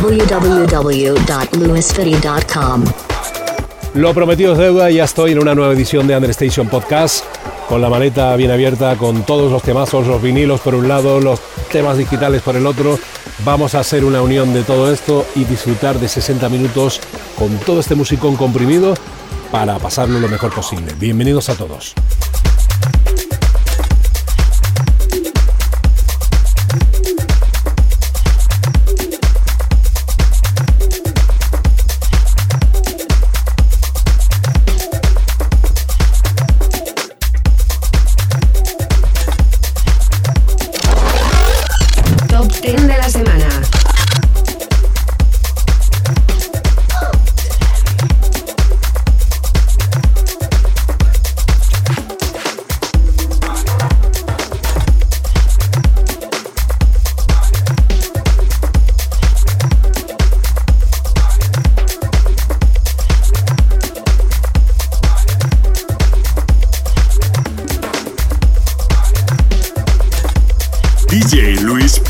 www.lewisfitty.com. Lo prometido es deuda ya estoy en una nueva edición de Understation Podcast con la maleta bien abierta, con todos los temazos, los vinilos por un lado, los temas digitales por el otro. Vamos a hacer una unión de todo esto y disfrutar de 60 minutos con todo este musicón comprimido para pasarlo lo mejor posible. Bienvenidos a todos.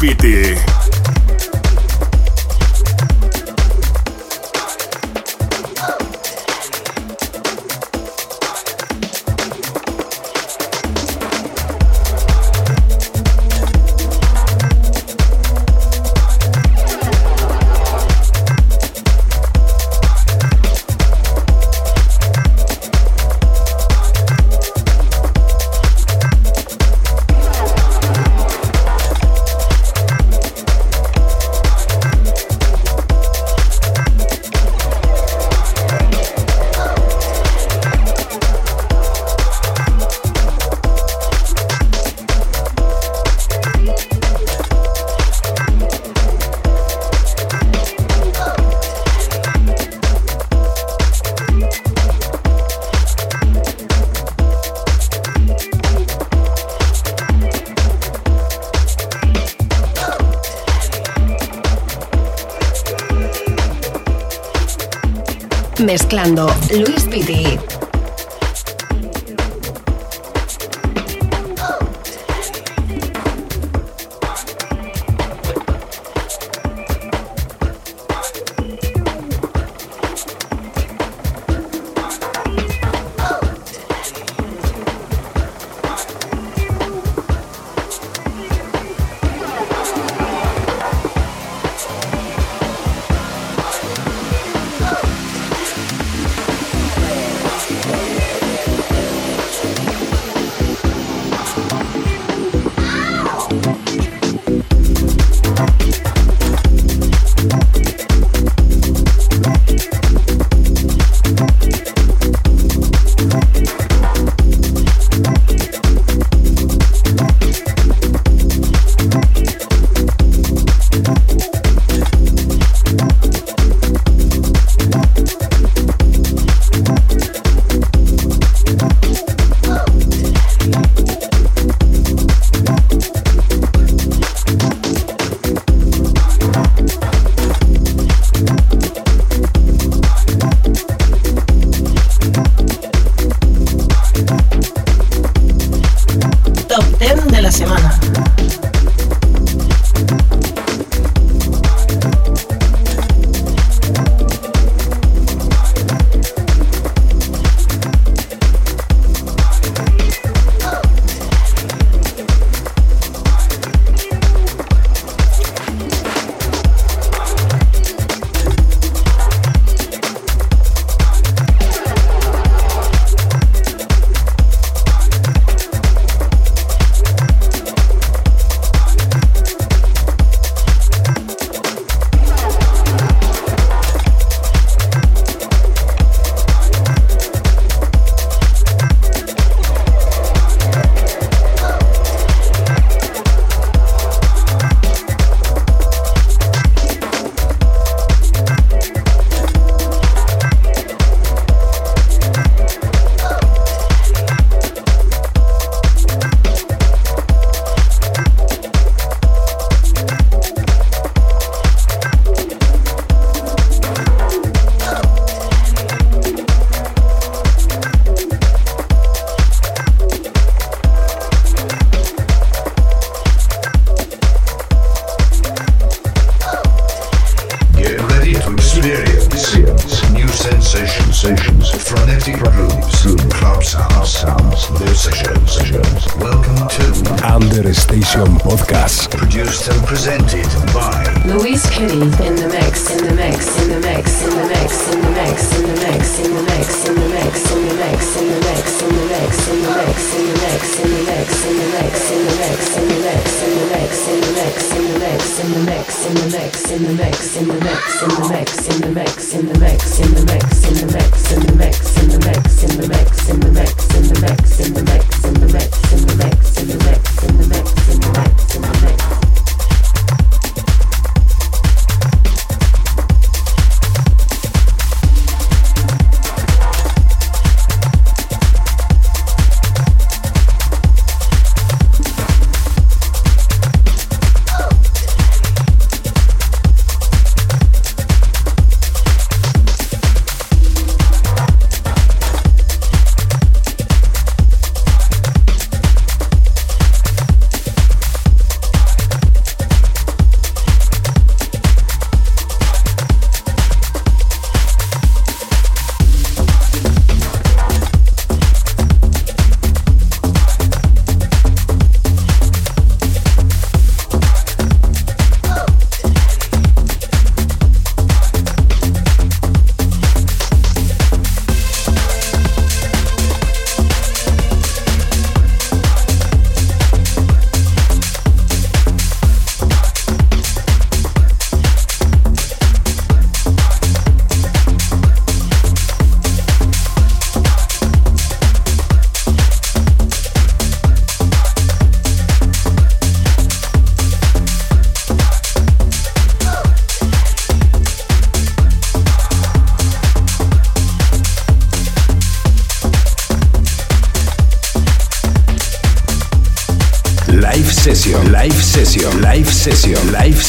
Graffiti. Mezclando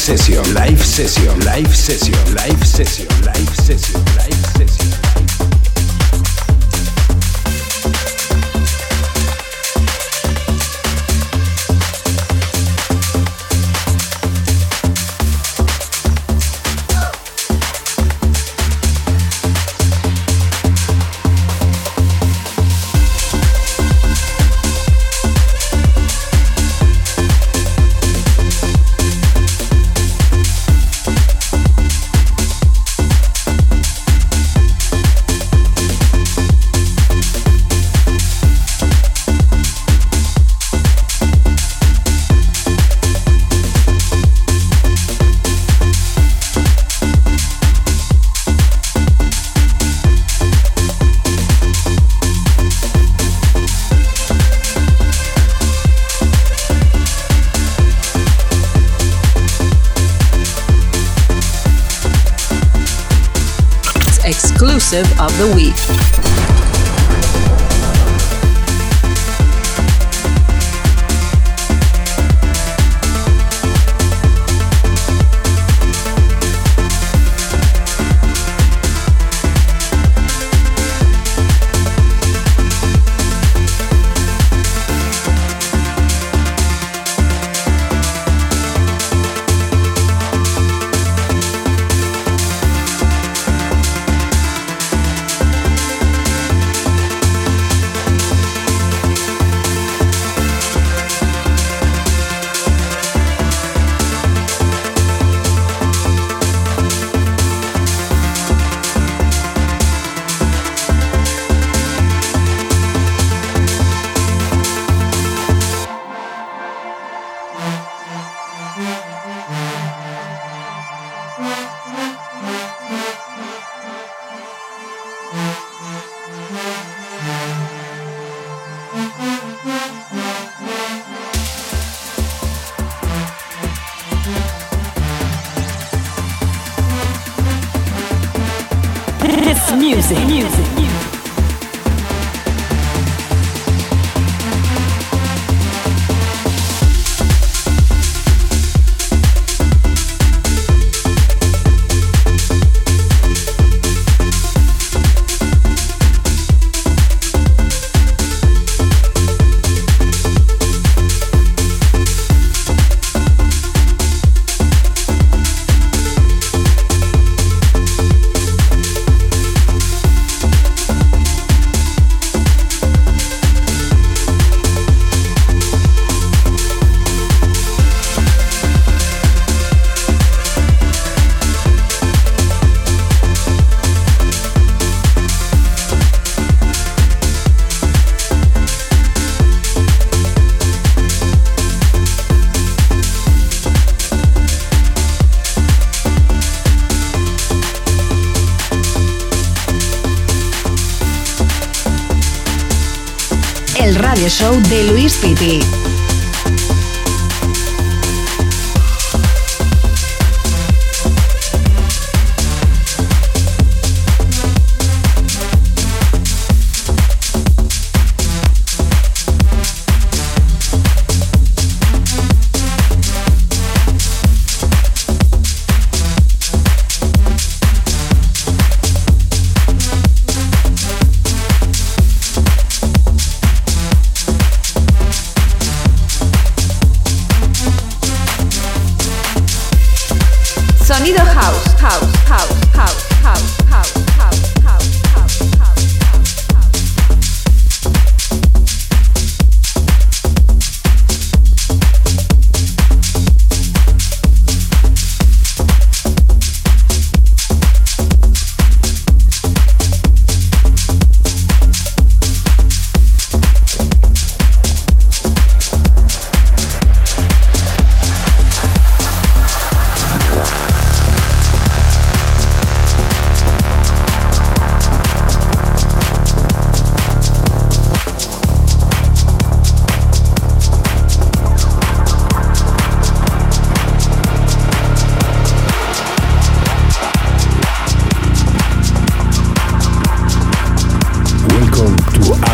session, live session, live session, live the week. Show de Luis Piti.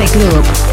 Classic Loop.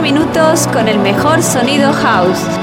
minutos con el mejor sonido house.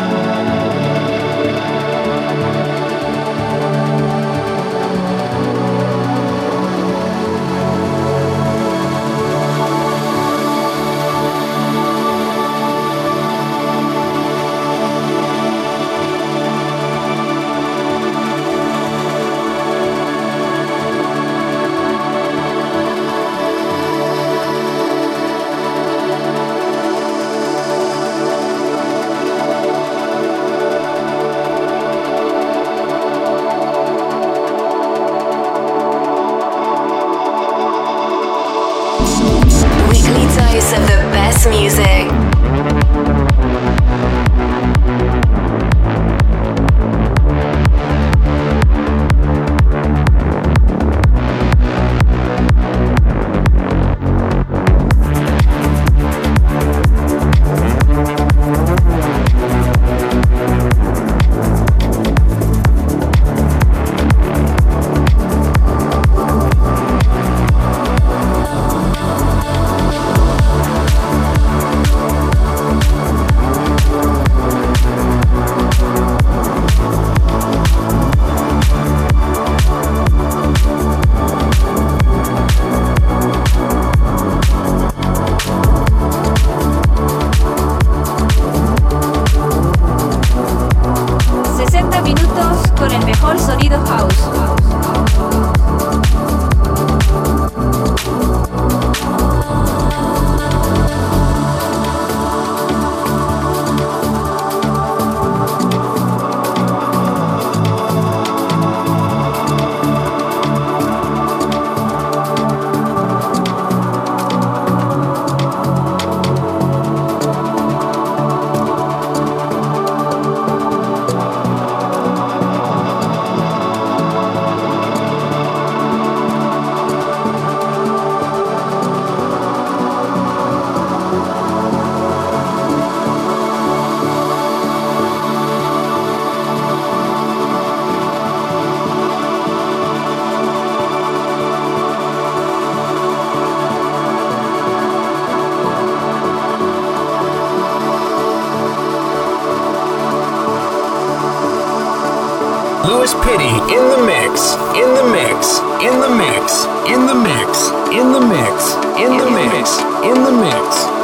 Pity in the mix, in the mix, in the mix, in the mix, in the mix, in the mix, in the mix. In the mix.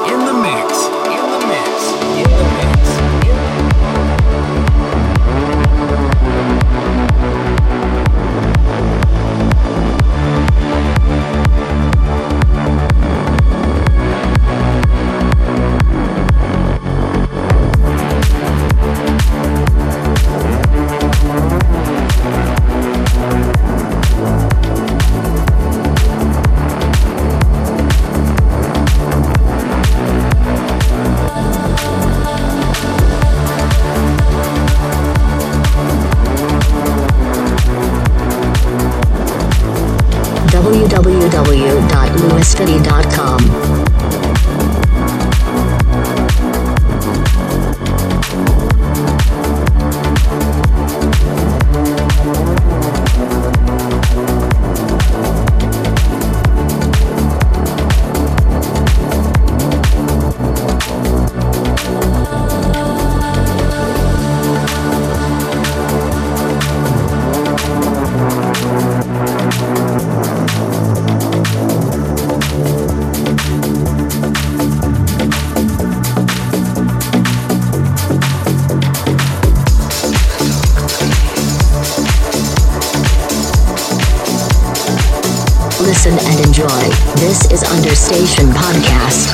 Station Podcast.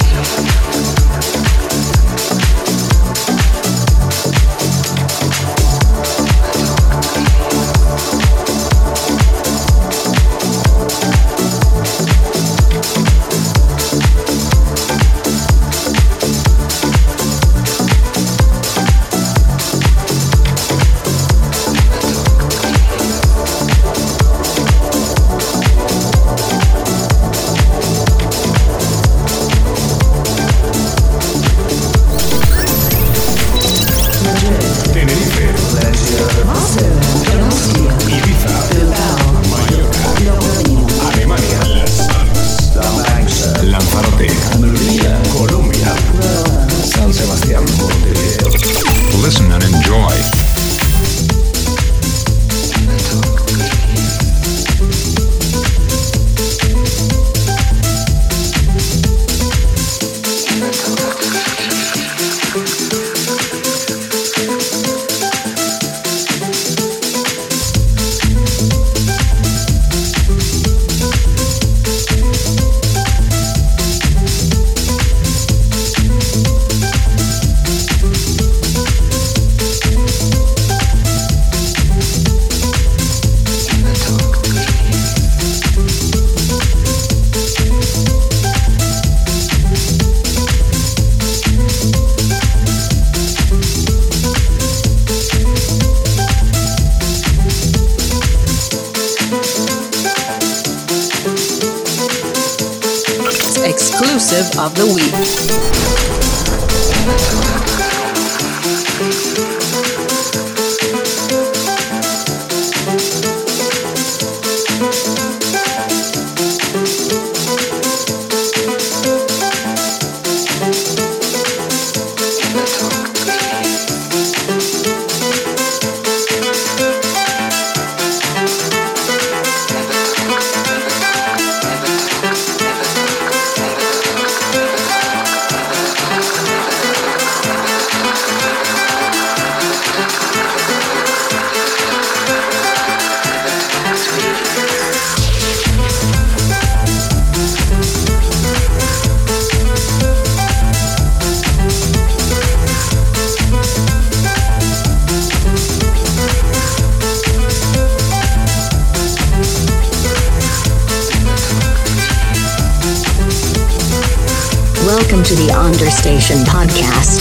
Welcome to the Understation Podcast.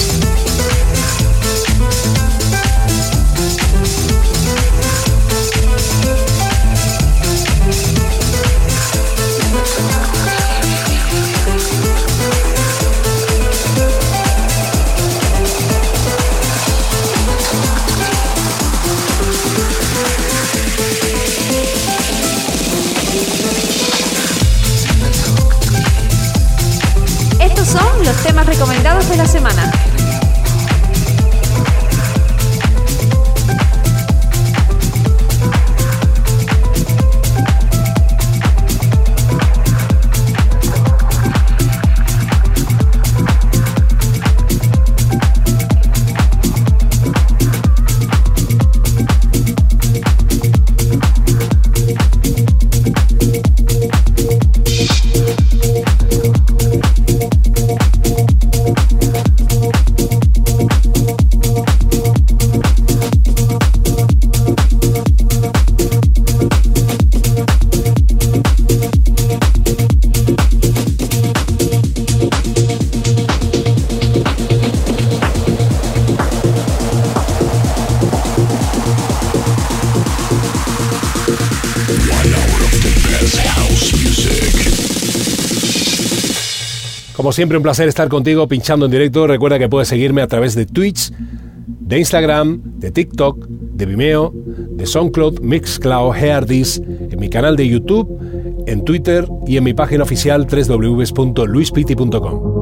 Como siempre, un placer estar contigo pinchando en directo. Recuerda que puedes seguirme a través de Twitch, de Instagram, de TikTok, de Vimeo, de SoundCloud, Mixcloud, Heardis, en mi canal de YouTube, en Twitter y en mi página oficial www.luispiti.com.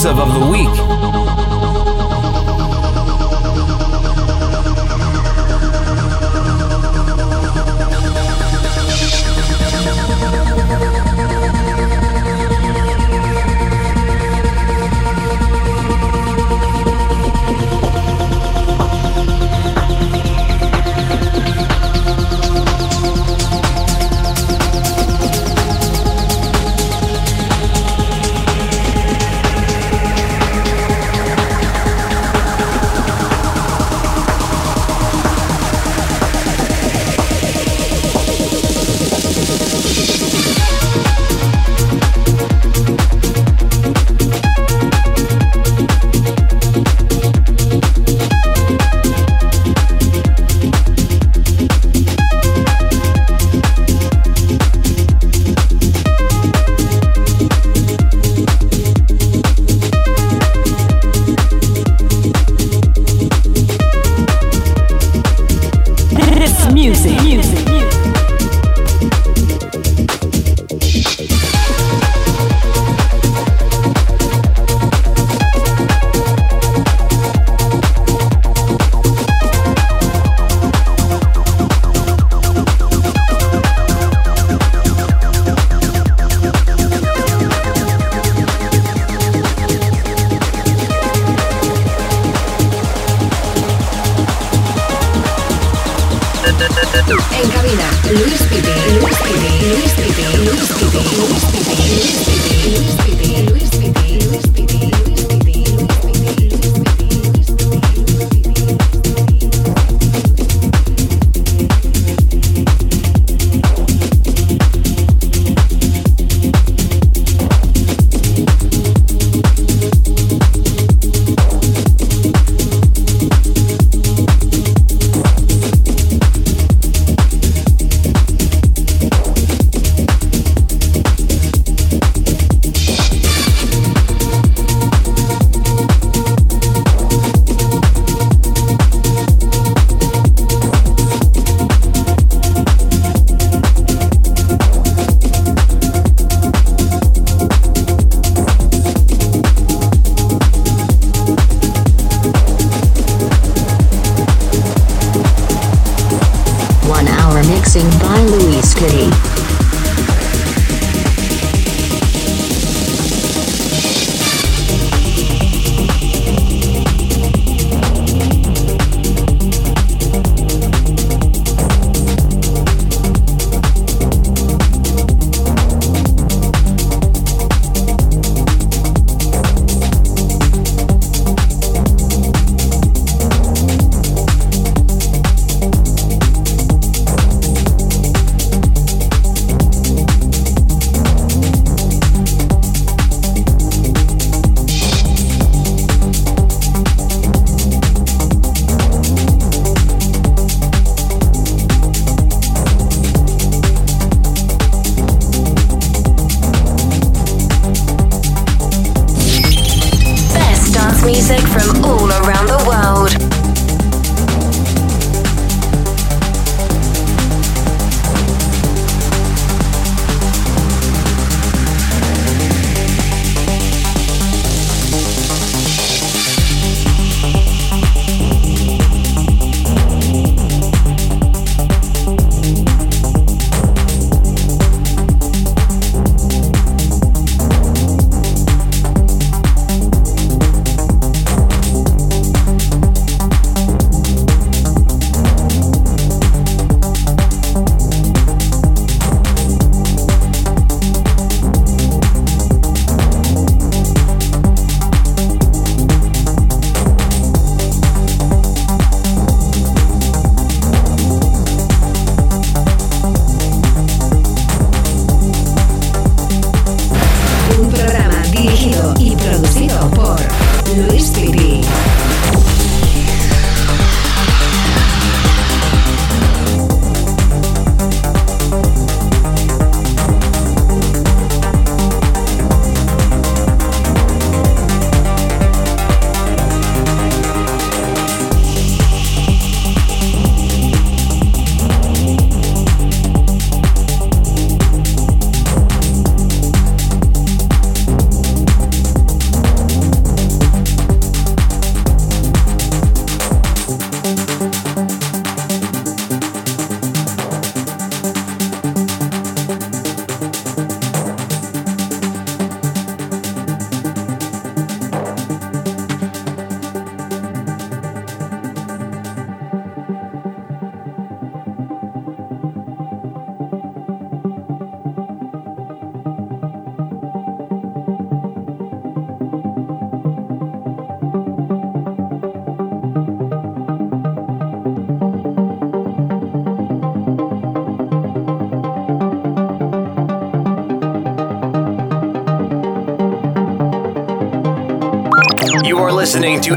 ça va vous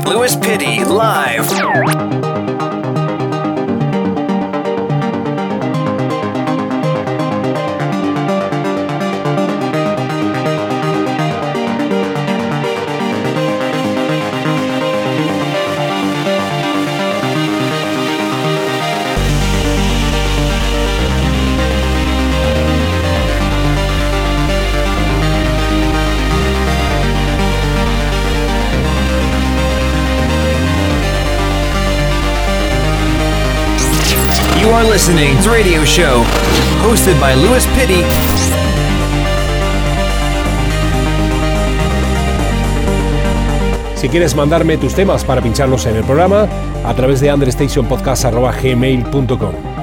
Lewis Pitty live. Listening to radio show hosted by Louis Pitty. Si quieres mandarme tus temas para pincharlos en el programa, a través de understationpodcast.gmail.com.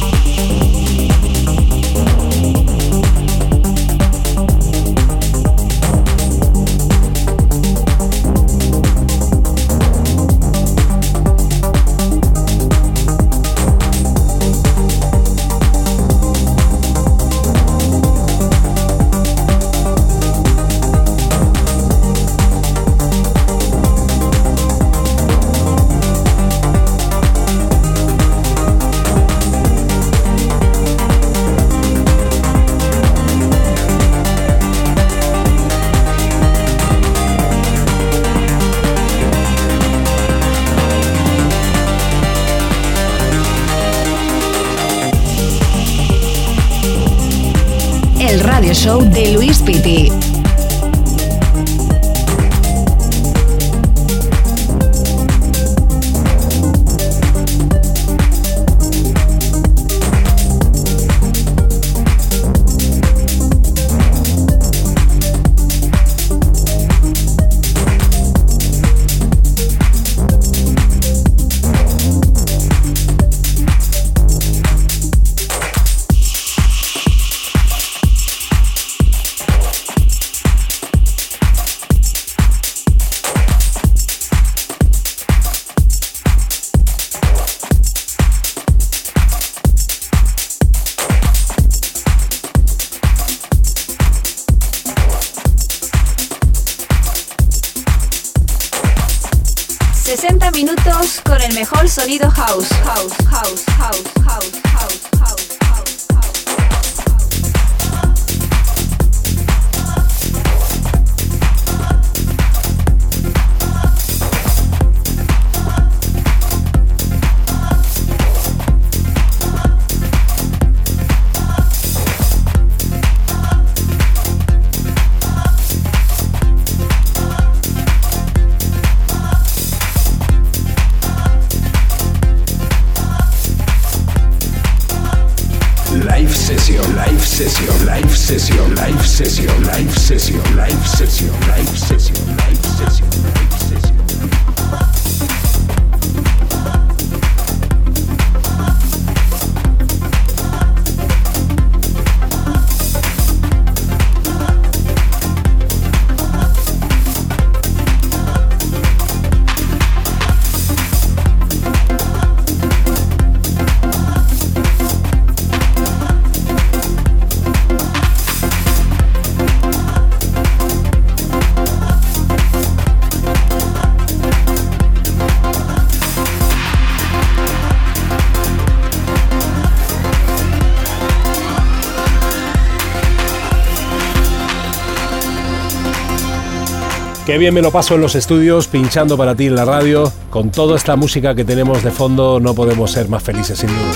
Qué bien me lo paso en los estudios, pinchando para ti en la radio. Con toda esta música que tenemos de fondo, no podemos ser más felices sin duda.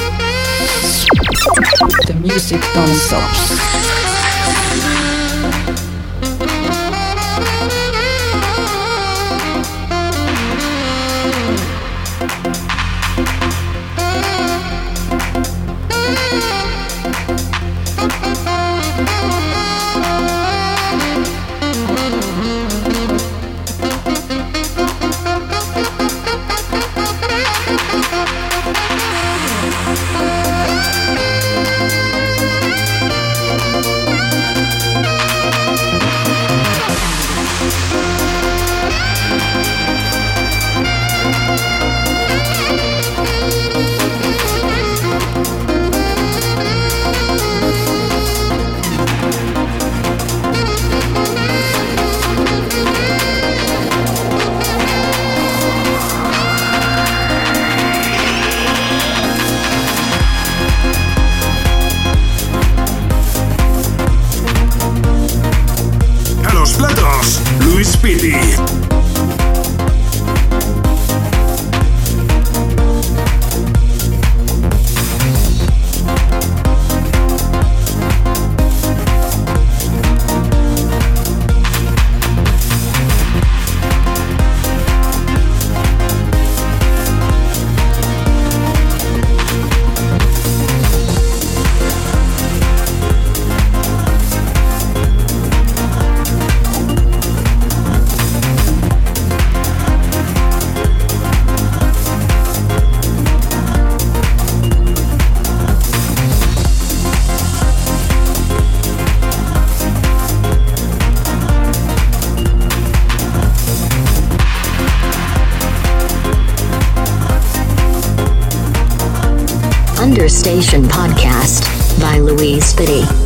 Podcast by Louise Spitty.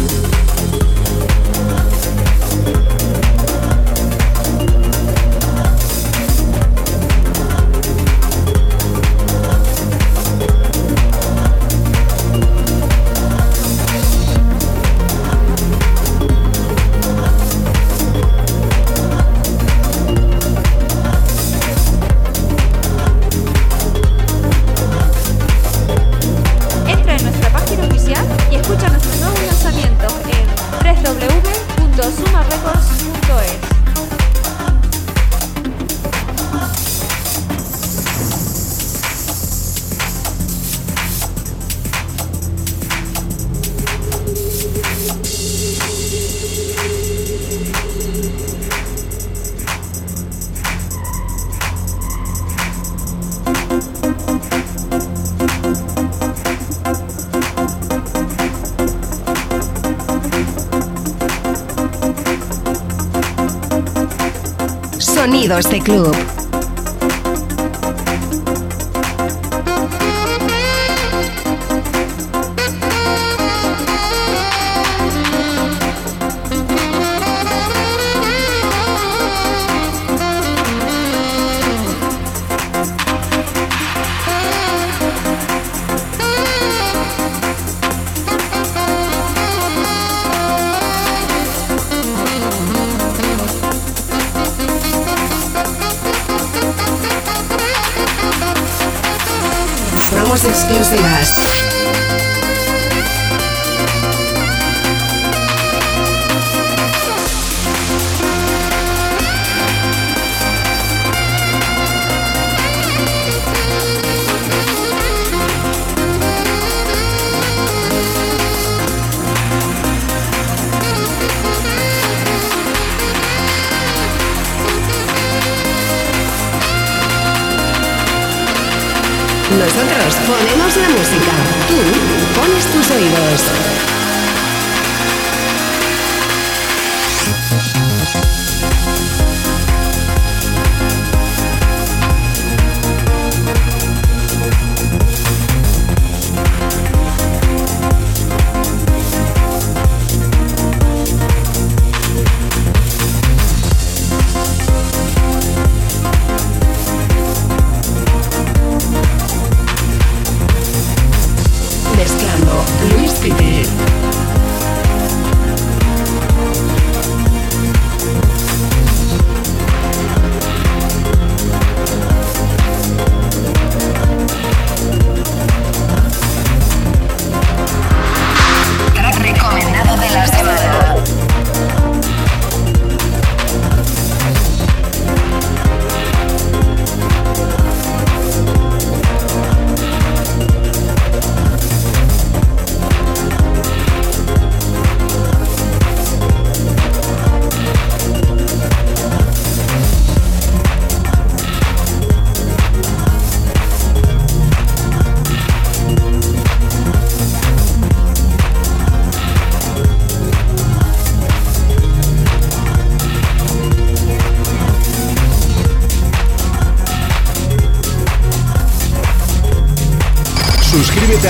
Este club.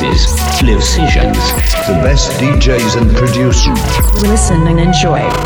Releases. Live sessions. The best DJs and producers. Listen and enjoy.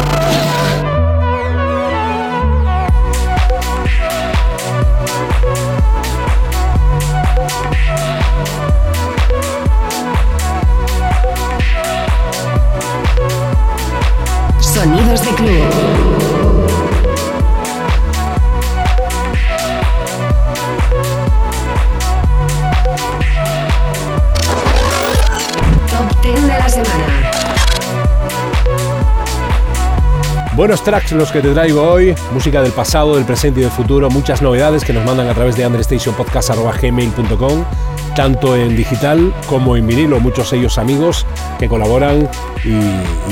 Buenos tracks los que te traigo hoy, música del pasado, del presente y del futuro, muchas novedades que nos mandan a través de understationpodcast.gmail.com, tanto en digital como en vinilo, muchos ellos amigos que colaboran y,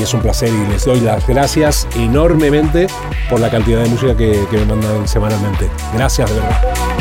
es un placer y les doy las gracias enormemente por la cantidad de música que, que me mandan semanalmente. Gracias de verdad.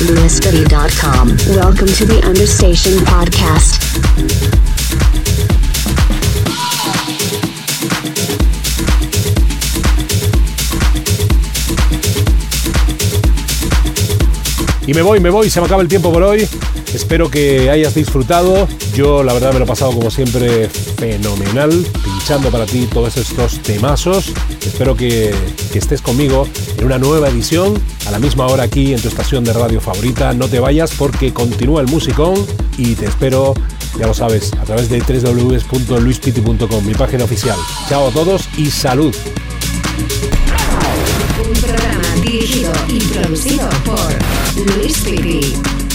Welcome to the Understation Podcast. Y me voy, me voy, se me acaba el tiempo por hoy. Espero que hayas disfrutado. Yo la verdad me lo he pasado como siempre fenomenal, pinchando para ti todos estos temazos. Espero que estés conmigo en una nueva edición, a la misma hora aquí en tu estación de radio favorita. No te vayas porque continúa el musicón y te espero, ya lo sabes, a través de www.luispiti.com, mi página oficial. Chao a todos y salud. Un programa dirigido y producido por Luis Piti.